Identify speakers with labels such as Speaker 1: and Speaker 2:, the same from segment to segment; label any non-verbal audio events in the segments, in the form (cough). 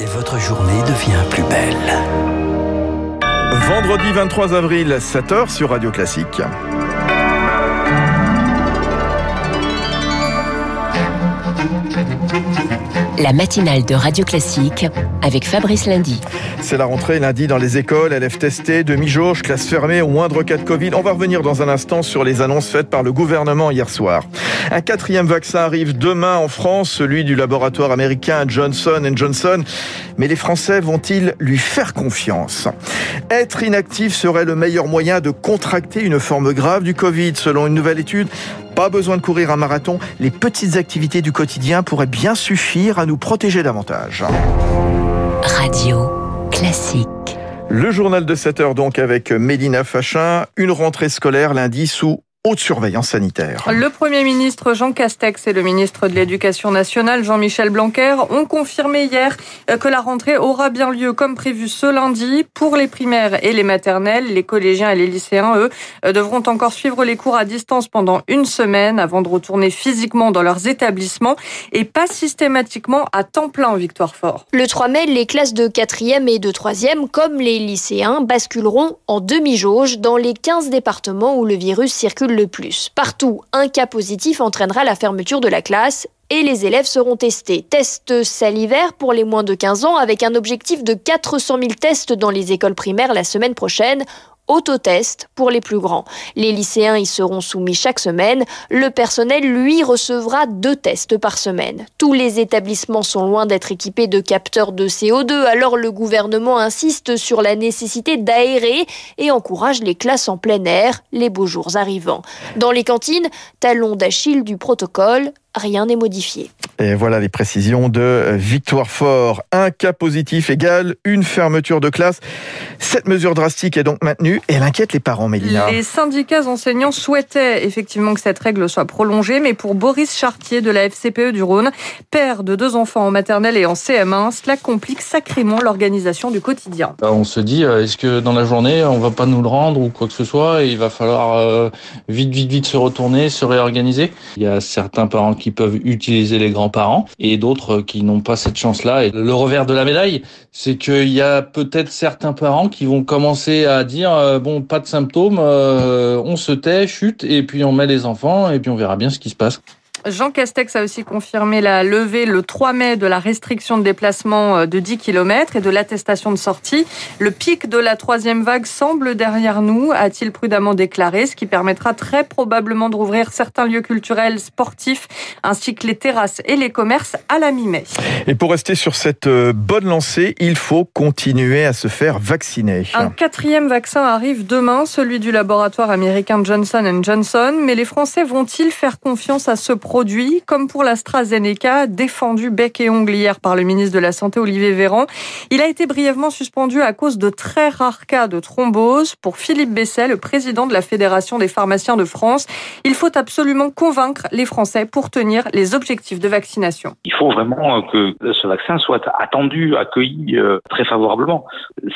Speaker 1: et votre journée devient plus belle.
Speaker 2: Vendredi 23 avril, 7h sur Radio Classique.
Speaker 3: La matinale de Radio Classique avec Fabrice Lundy.
Speaker 2: C'est la rentrée lundi dans les écoles, élèves testés, demi-jauge, classe fermée au moindre cas de Covid. On va revenir dans un instant sur les annonces faites par le gouvernement hier soir. Un quatrième vaccin arrive demain en France, celui du laboratoire américain Johnson Johnson. Mais les Français vont-ils lui faire confiance? Être inactif serait le meilleur moyen de contracter une forme grave du Covid, selon une nouvelle étude. Pas besoin de courir un marathon, les petites activités du quotidien pourraient bien suffire à nous protéger davantage.
Speaker 3: Radio classique.
Speaker 2: Le journal de 7 heures donc avec Mélina Fachin, une rentrée scolaire lundi sous haute surveillance sanitaire.
Speaker 4: Le Premier ministre Jean Castex et le ministre de l'Éducation nationale Jean-Michel Blanquer ont confirmé hier que la rentrée aura bien lieu comme prévu ce lundi pour les primaires et les maternelles. Les collégiens et les lycéens, eux, devront encore suivre les cours à distance pendant une semaine avant de retourner physiquement dans leurs établissements et pas systématiquement à temps plein en Victoire Fort.
Speaker 5: Le 3 mai, les classes de 4e et de 3e, comme les lycéens, basculeront en demi-jauge dans les 15 départements où le virus circule le plus. Partout, un cas positif entraînera la fermeture de la classe et les élèves seront testés. Tests salivaires pour les moins de 15 ans avec un objectif de 400 000 tests dans les écoles primaires la semaine prochaine autotest pour les plus grands. Les lycéens y seront soumis chaque semaine. Le personnel, lui, recevra deux tests par semaine. Tous les établissements sont loin d'être équipés de capteurs de CO2, alors le gouvernement insiste sur la nécessité d'aérer et encourage les classes en plein air, les beaux jours arrivant. Dans les cantines, talon d'Achille du protocole, rien n'est modifié.
Speaker 2: Et voilà les précisions de Victoire Fort. Un cas positif égale une fermeture de classe. Cette mesure drastique est donc maintenue et elle inquiète les parents, Mélina.
Speaker 4: Les syndicats enseignants souhaitaient effectivement que cette règle soit prolongée, mais pour Boris Chartier de la FCPE du Rhône, père de deux enfants en maternelle et en CM1, cela complique sacrément l'organisation du quotidien.
Speaker 6: Bah, on se dit, euh, est-ce que dans la journée, on va pas nous le rendre ou quoi que ce soit et il va falloir euh, vite, vite, vite se retourner, se réorganiser. Il y a certains parents qui peuvent utiliser les grands-parents et d'autres qui n'ont pas cette chance-là. Et le revers de la médaille, c'est qu'il y a peut-être certains parents qui vont commencer à dire euh, bon, pas de symptômes, euh, on se tait, chute, et puis on met les enfants, et puis on verra bien ce qui se passe.
Speaker 4: Jean Castex a aussi confirmé la levée le 3 mai de la restriction de déplacement euh, de 10 km et de l'attestation de sortie. Le pic de la troisième vague semble derrière nous, a-t-il prudemment déclaré, ce qui permettra très probablement de rouvrir certains lieux culturels, sportifs, ainsi que les terrasses et les commerces à la mi-mai.
Speaker 2: Et pour rester sur cette euh, bonne lancée, il faut continuer à se faire vacciner.
Speaker 4: Un quatrième vaccin arrive demain, celui du laboratoire américain Johnson Johnson. Mais les Français vont-ils faire confiance à ce projet produit, comme pour l'AstraZeneca, défendu bec et ongle hier par le ministre de la Santé Olivier Véran. Il a été brièvement suspendu à cause de très rares cas de thrombose. Pour Philippe Besset, le président de la Fédération des pharmaciens de France, il faut absolument convaincre les Français pour tenir les objectifs de vaccination.
Speaker 7: Il faut vraiment que ce vaccin soit attendu, accueilli euh, très favorablement.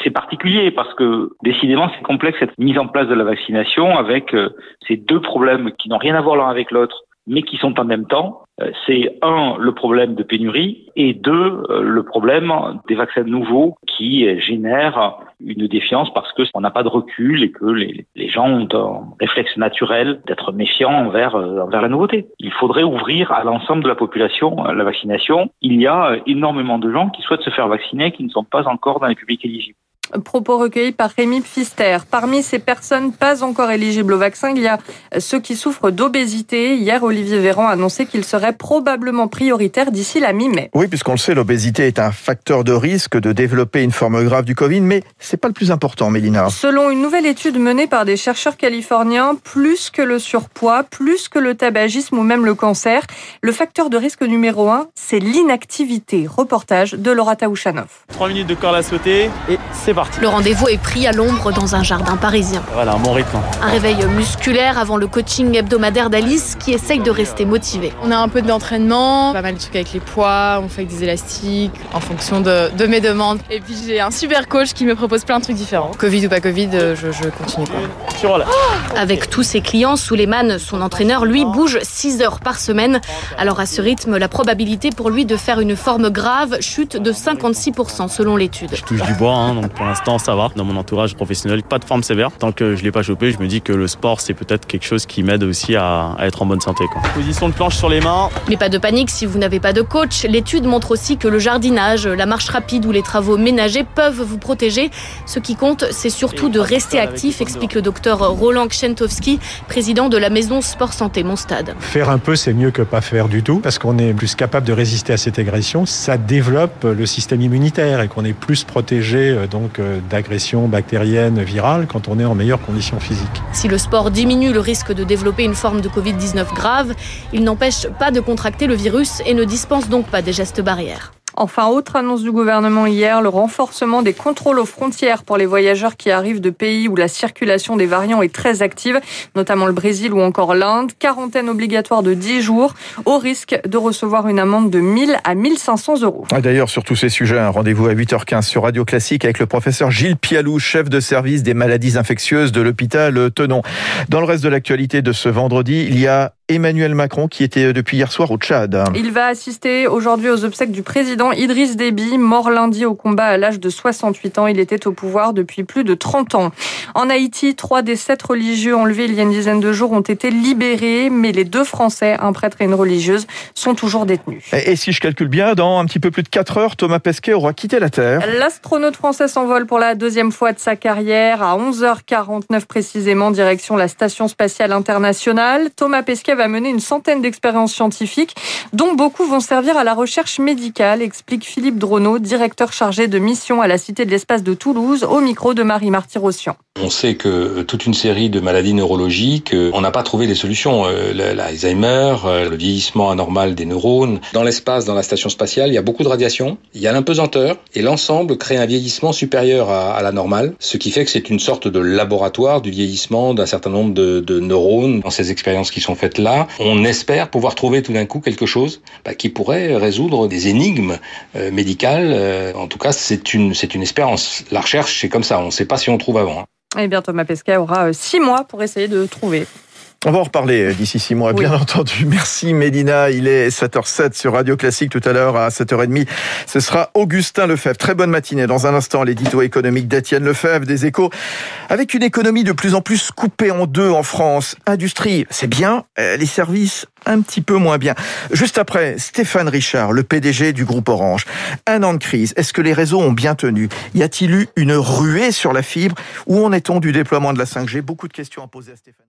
Speaker 7: C'est particulier parce que décidément c'est complexe cette mise en place de la vaccination avec euh, ces deux problèmes qui n'ont rien à voir l'un avec l'autre mais qui sont en même temps. Euh, c'est un, le problème de pénurie, et deux, euh, le problème des vaccins nouveaux qui génèrent une défiance parce qu'on n'a pas de recul et que les, gens ont un réflexe naturel d'être méfiants envers, euh, envers la nouveauté. Il faudrait ouvrir à l'ensemble de la population la vaccination. Il y a énormément de gens qui souhaitent se faire vacciner qui ne sont pas encore dans les publics éligibles.
Speaker 4: Propos recueillis par Rémi Pfister. Parmi ces personnes pas encore éligibles au vaccin, il y a ceux qui souffrent d'obésité. Hier, Olivier Véran a annoncé qu'il serait probablement prioritaire d'ici la mi-mai.
Speaker 2: Oui, puisqu'on le sait, l'obésité est un facteur de risque de développer une forme grave du Covid, mais c'est pas le plus important, Mélina.
Speaker 4: Selon une nouvelle étude menée par des chercheurs californiens, plus que le surpoids, plus que le tabagisme ou même le cancer, le facteur de risque numéro un, c'est l'inactivité. Reportage de Laura Taouchanov.
Speaker 8: Trois minutes de corde à sauter et c'est
Speaker 5: le rendez-vous est pris à l'ombre dans un jardin parisien.
Speaker 8: Voilà, un bon rythme.
Speaker 5: Un réveil musculaire avant le coaching hebdomadaire d'Alice qui essaye de rester motivée.
Speaker 9: On a un peu d'entraînement, pas mal de trucs avec les poids, on fait avec des élastiques en fonction de, de mes demandes. Et puis j'ai un super coach qui me propose plein de trucs différents. Covid ou pas Covid, je, je continue
Speaker 10: Avec tous ses clients, Souleymane, son entraîneur, lui, bouge 6 heures par semaine. Alors à ce rythme, la probabilité pour lui de faire une forme grave chute de 56% selon l'étude.
Speaker 11: Je touche du bois, hein, donc pour l'instant ça va. Dans mon entourage professionnel, pas de forme sévère. Tant que je l'ai pas chopé, je me dis que le sport c'est peut-être quelque chose qui m'aide aussi à, à, être en bonne santé. Quoi.
Speaker 8: Position de planche sur les mains.
Speaker 10: Mais pas de panique si vous n'avez pas de coach. L'étude montre aussi que le jardinage, la marche rapide ou les travaux ménagers peuvent vous protéger. Ce qui compte, c'est surtout de rester actif, explique le docteur Roland Kschentowski, président de la maison Sport Santé Mon Stade.
Speaker 12: Faire un peu, c'est mieux que pas faire du tout, parce qu'on est plus capable de résister à cette agression. Ça développe le système immunitaire et qu'on est plus protégé donc d'agressions bactériennes, virales, quand on est en meilleure condition physique.
Speaker 10: Si le sport diminue le risque de développer une forme de Covid-19 grave, il n'empêche pas de contracter le virus et ne dispense donc pas des gestes barrières.
Speaker 4: Enfin, autre annonce du gouvernement hier, le renforcement des contrôles aux frontières pour les voyageurs qui arrivent de pays où la circulation des variants est très active, notamment le Brésil ou encore l'Inde. Quarantaine obligatoire de 10 jours, au risque de recevoir une amende de 1000 à 1500 euros.
Speaker 2: D'ailleurs, sur tous ces sujets, un rendez-vous à 8h15 sur Radio Classique avec le professeur Gilles Pialou, chef de service des maladies infectieuses de l'hôpital Tenon. Dans le reste de l'actualité de ce vendredi, il y a Emmanuel Macron qui était depuis hier soir au Tchad.
Speaker 4: Il va assister aujourd'hui aux obsèques du président Idriss Déby, mort lundi au combat à l'âge de 68 ans. Il était au pouvoir depuis plus de 30 ans. En Haïti, trois des sept religieux enlevés il y a une dizaine de jours ont été libérés, mais les deux Français, un prêtre et une religieuse, sont toujours détenus.
Speaker 2: Et si je calcule bien, dans un petit peu plus de 4 heures, Thomas Pesquet aura quitté la Terre.
Speaker 4: L'astronaute français s'envole pour la deuxième fois de sa carrière à 11h49 précisément, direction la Station spatiale internationale. Thomas Pesquet va mener une centaine d'expériences scientifiques, dont beaucoup vont servir à la recherche médicale, explique Philippe Drono, directeur chargé de mission à la Cité de l'Espace de Toulouse, au micro de Marie-Marty Rossian.
Speaker 13: On sait que toute une série de maladies neurologiques, on n'a pas trouvé des solutions. L'Alzheimer, le vieillissement anormal des neurones. Dans l'espace, dans la station spatiale, il y a beaucoup de radiation, il y a l'impesanteur, et l'ensemble crée un vieillissement supérieur à, la normale, ce qui fait que c'est une sorte de laboratoire du vieillissement d'un certain nombre de, neurones. Dans ces expériences qui sont faites on espère pouvoir trouver tout d'un coup quelque chose bah, qui pourrait résoudre des énigmes euh, médicales. Euh, en tout cas, c'est une, c'est une espérance. La recherche, c'est comme ça, on ne sait pas si on trouve avant. Hein.
Speaker 4: Eh bien, Thomas Pesquet aura six mois pour essayer de trouver.
Speaker 2: On va en reparler d'ici six mois, oui. bien entendu. (laughs) Merci Mélina. Il est 7h07 sur Radio Classique. Tout à l'heure, à 7h30, ce sera Augustin Lefebvre. Très bonne matinée. Dans un instant, l'édito économique d'Étienne Lefebvre, des échos. Avec une économie de plus en plus coupée en deux en France. Industrie, c'est bien. Les services, un petit peu moins bien. Juste après, Stéphane Richard, le PDG du groupe Orange. Un an de crise. Est-ce que les réseaux ont bien tenu? Y a-t-il eu une ruée sur la fibre? Où en est-on du déploiement de la 5G Beaucoup de questions à poser à Stéphane.